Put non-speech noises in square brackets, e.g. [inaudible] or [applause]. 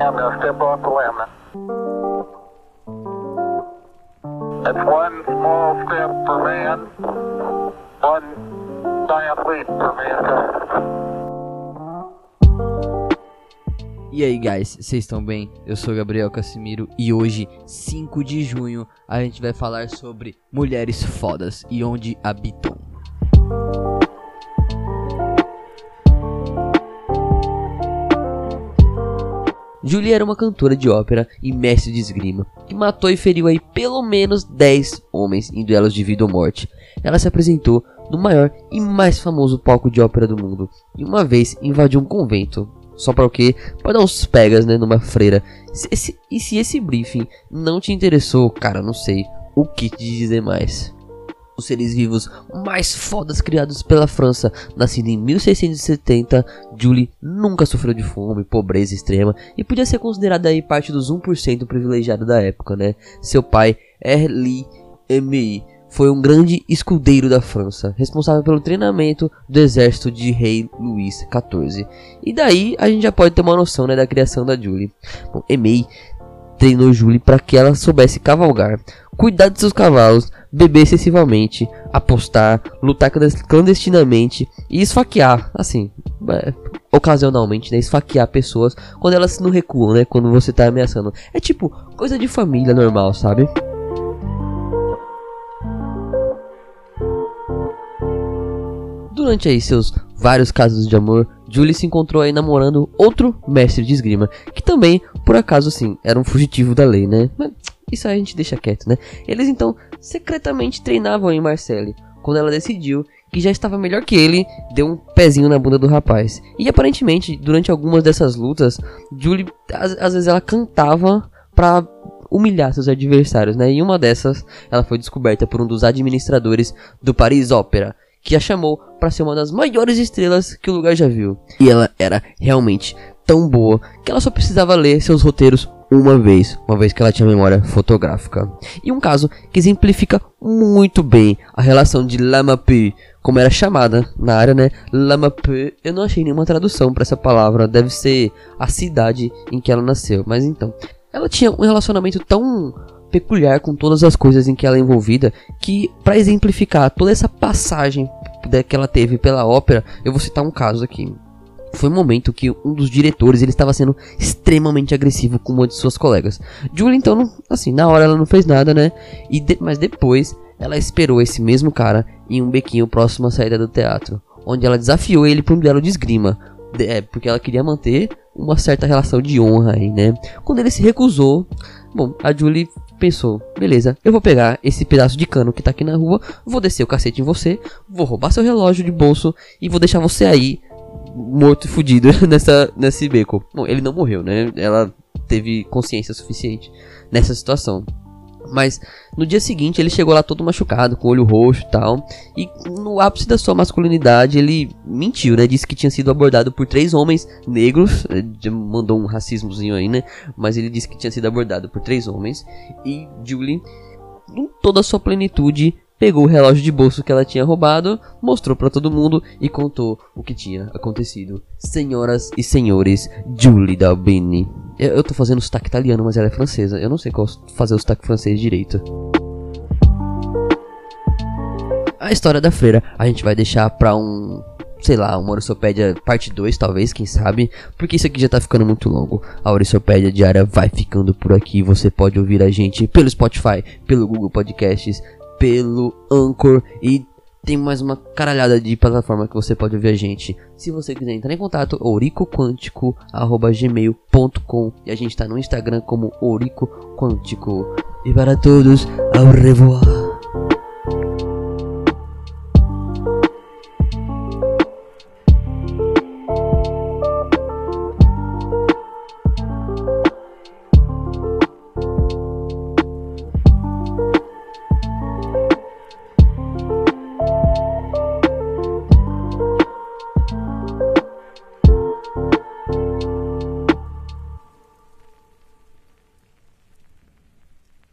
I'm gonna step off the limb. That's one small step for man, one giant leap for mankind. E aí, guys, vocês estão bem? Eu sou Gabriel Casimiro e hoje, 5 de junho, a gente vai falar sobre mulheres fodas e onde habitam. Julie era uma cantora de ópera e mestre de esgrima, que matou e feriu aí pelo menos 10 homens em duelos de vida ou morte. Ela se apresentou no maior e mais famoso palco de ópera do mundo, e uma vez invadiu um convento. Só para o quê? Para dar uns pegas, né, numa freira. Se esse- e se esse briefing não te interessou, cara, não sei o que te dizer mais. Os seres vivos mais fodas criados pela França, nascida em 1670, Julie nunca sofreu de fome, pobreza extrema e podia ser considerada aí parte dos 1% privilegiado da época, né? Seu pai, Erli Emi, foi um grande escudeiro da França, responsável pelo treinamento do exército de rei Luís XIV. E daí a gente já pode ter uma noção né, da criação da Julie. Bom, Emei treinou Julie para que ela soubesse cavalgar, cuidar de seus cavalos, beber excessivamente, apostar, lutar clandes- clandestinamente e esfaquear, assim, é, ocasionalmente, né, esfaquear pessoas quando elas não recuam, né, quando você tá ameaçando. É tipo coisa de família normal, sabe? Durante aí seus vários casos de amor, Julie se encontrou aí namorando outro mestre de esgrima, que também, por acaso sim, era um fugitivo da lei, né? Mas isso a gente deixa quieto, né? Eles então secretamente treinavam em Marseille, quando ela decidiu que já estava melhor que ele, deu um pezinho na bunda do rapaz. E aparentemente, durante algumas dessas lutas, Julie, às, às vezes ela cantava pra humilhar seus adversários, né? E uma dessas, ela foi descoberta por um dos administradores do Paris Opera, que a chamou para ser uma das maiores estrelas que o lugar já viu. E ela era realmente tão boa que ela só precisava ler seus roteiros uma vez, uma vez que ela tinha memória fotográfica. E um caso que exemplifica muito bem a relação de Lamapu, como era chamada na área, né? Lamapu, eu não achei nenhuma tradução para essa palavra, deve ser a cidade em que ela nasceu, mas então, ela tinha um relacionamento tão peculiar com todas as coisas em que ela é envolvida, que para exemplificar toda essa passagem da- que ela teve pela ópera, eu vou citar um caso aqui. Foi um momento que um dos diretores ele estava sendo extremamente agressivo com uma de suas colegas. Julie então, não- assim, na hora ela não fez nada, né? E de- mas depois ela esperou esse mesmo cara em um bequinho próximo à saída do teatro, onde ela desafiou ele para um duelo de esgrima. É, porque ela queria manter uma certa relação de honra aí, né? Quando ele se recusou, bom, a Julie pensou, beleza, eu vou pegar esse pedaço de cano que tá aqui na rua, vou descer o cacete em você, vou roubar seu relógio de bolso e vou deixar você aí morto e fudido [laughs] nessa, nesse beco. Bom, ele não morreu, né? Ela teve consciência suficiente nessa situação. Mas no dia seguinte ele chegou lá todo machucado, com o olho roxo e tal. E no ápice da sua masculinidade ele mentiu, né? Disse que tinha sido abordado por três homens negros. Mandou um racismozinho aí, né? Mas ele disse que tinha sido abordado por três homens. E Julie, em toda a sua plenitude, pegou o relógio de bolso que ela tinha roubado, mostrou pra todo mundo e contou o que tinha acontecido. Senhoras e senhores, Julie Dalbini. Eu, eu tô fazendo sotaque italiano, mas ela é francesa. Eu não sei qual fazer o sotaque francês direito. A história da freira a gente vai deixar pra um, sei lá, uma orissopédia parte 2, talvez, quem sabe, porque isso aqui já tá ficando muito longo. A orissopédia diária vai ficando por aqui. Você pode ouvir a gente pelo Spotify, pelo Google Podcasts, pelo Anchor e tem mais uma caralhada de plataforma que você pode ouvir a gente. Se você quiser entrar em contato, ouricoquântico.gmail.com E a gente tá no Instagram como Ourico Quântico. E para todos, au revoir.